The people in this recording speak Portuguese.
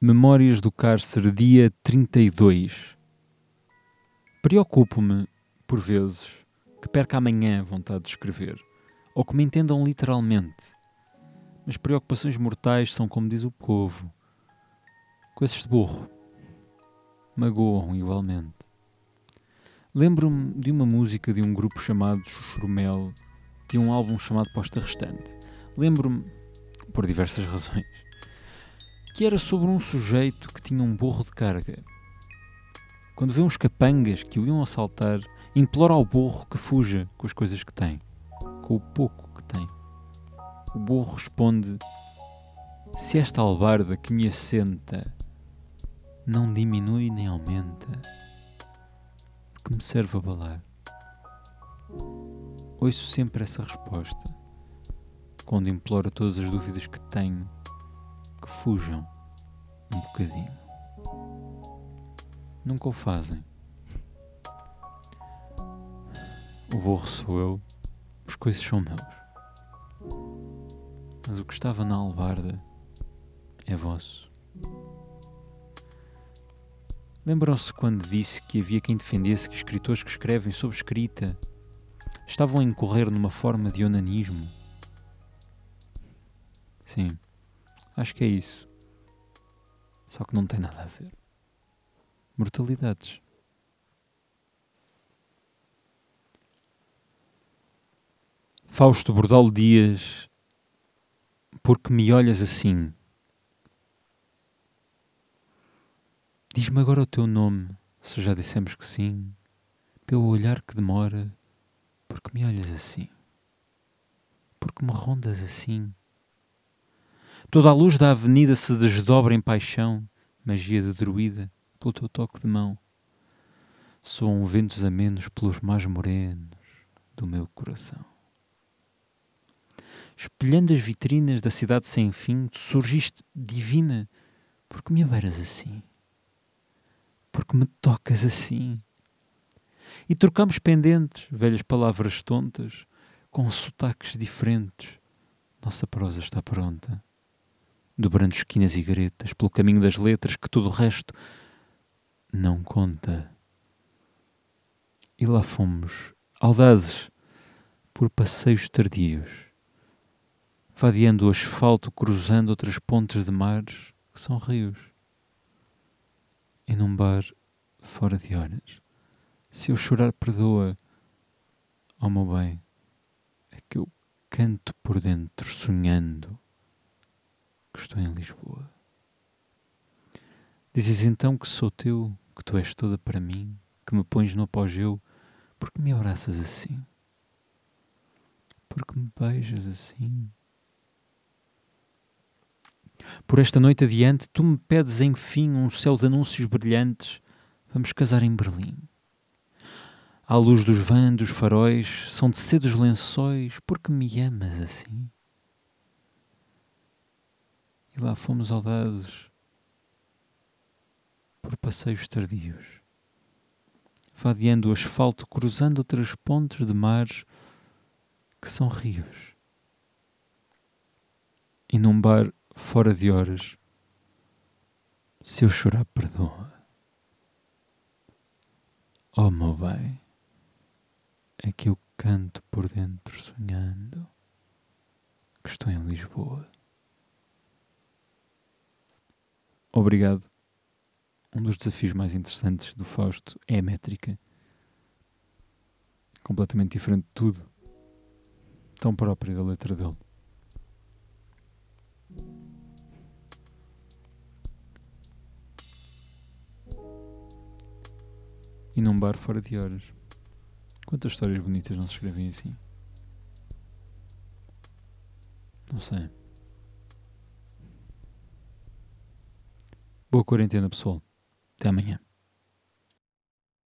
Memórias do Cárcere, dia 32. Preocupo-me, por vezes, que perca amanhã a vontade de escrever, ou que me entendam literalmente. Mas preocupações mortais são como diz o povo. Coisas de burro. Magoam igualmente. Lembro-me de uma música de um grupo chamado Chuchurumel, de um álbum chamado Posta Restante. Lembro-me, por diversas razões, que era sobre um sujeito que tinha um burro de carga. Quando vê uns capangas que o iam assaltar, implora ao burro que fuja com as coisas que tem, com o pouco que tem. O burro responde: Se esta albarda que me assenta não diminui nem aumenta, de que me serve abalar? Ouço sempre essa resposta quando imploro todas as dúvidas que tenho fujam um bocadinho. Nunca o fazem. O burro sou eu, os coisas são meus. Mas o que estava na albarda é vosso. Lembram-se quando disse que havia quem defendesse que escritores que escrevem sob escrita estavam a incorrer numa forma de onanismo? Sim, acho que é isso. Só que não tem nada a ver. Mortalidades. Fausto Bordal Dias, porque me olhas assim? Diz-me agora o teu nome, se já dissemos que sim, pelo olhar que demora, porque me olhas assim? Porque me rondas assim? Toda a luz da avenida se desdobra em paixão, magia de druida, pelo teu toque de mão. Soam ventos amenos pelos mais morenos do meu coração. Espelhando as vitrinas da cidade sem fim, tu surgiste divina, porque me abeiras assim, porque me tocas assim. E trocamos pendentes, velhas palavras tontas, com sotaques diferentes. Nossa prosa está pronta dobrando esquinas e gretas, pelo caminho das letras que todo o resto não conta. E lá fomos, audazes, por passeios tardios, vadeando o asfalto, cruzando outras pontes de mares que são rios. E num bar fora de horas, se eu chorar, perdoa, ó oh meu bem, é que eu canto por dentro, sonhando que estou em Lisboa. Dizes então que sou teu, que tu és toda para mim, que me pões no apogeu, porque me abraças assim? Porque me beijas assim? Por esta noite adiante, tu me pedes enfim um céu de anúncios brilhantes. Vamos casar em Berlim. À luz dos vãs, dos faróis, são de cedos lençóis, porque me amas assim? E lá fomos audazes por passeios tardios, vadeando o asfalto, cruzando outras pontes de mares que são rios. E num bar fora de horas, se eu chorar, perdoa. Oh, meu bem, é que eu canto por dentro sonhando que estou em Lisboa. Obrigado. Um dos desafios mais interessantes do Fausto é a métrica. Completamente diferente de tudo. Tão própria da letra dele. E num bar fora de horas. Quantas histórias bonitas não se escrevem assim? Não sei. Boa quarentena, pessoal. Até amanhã.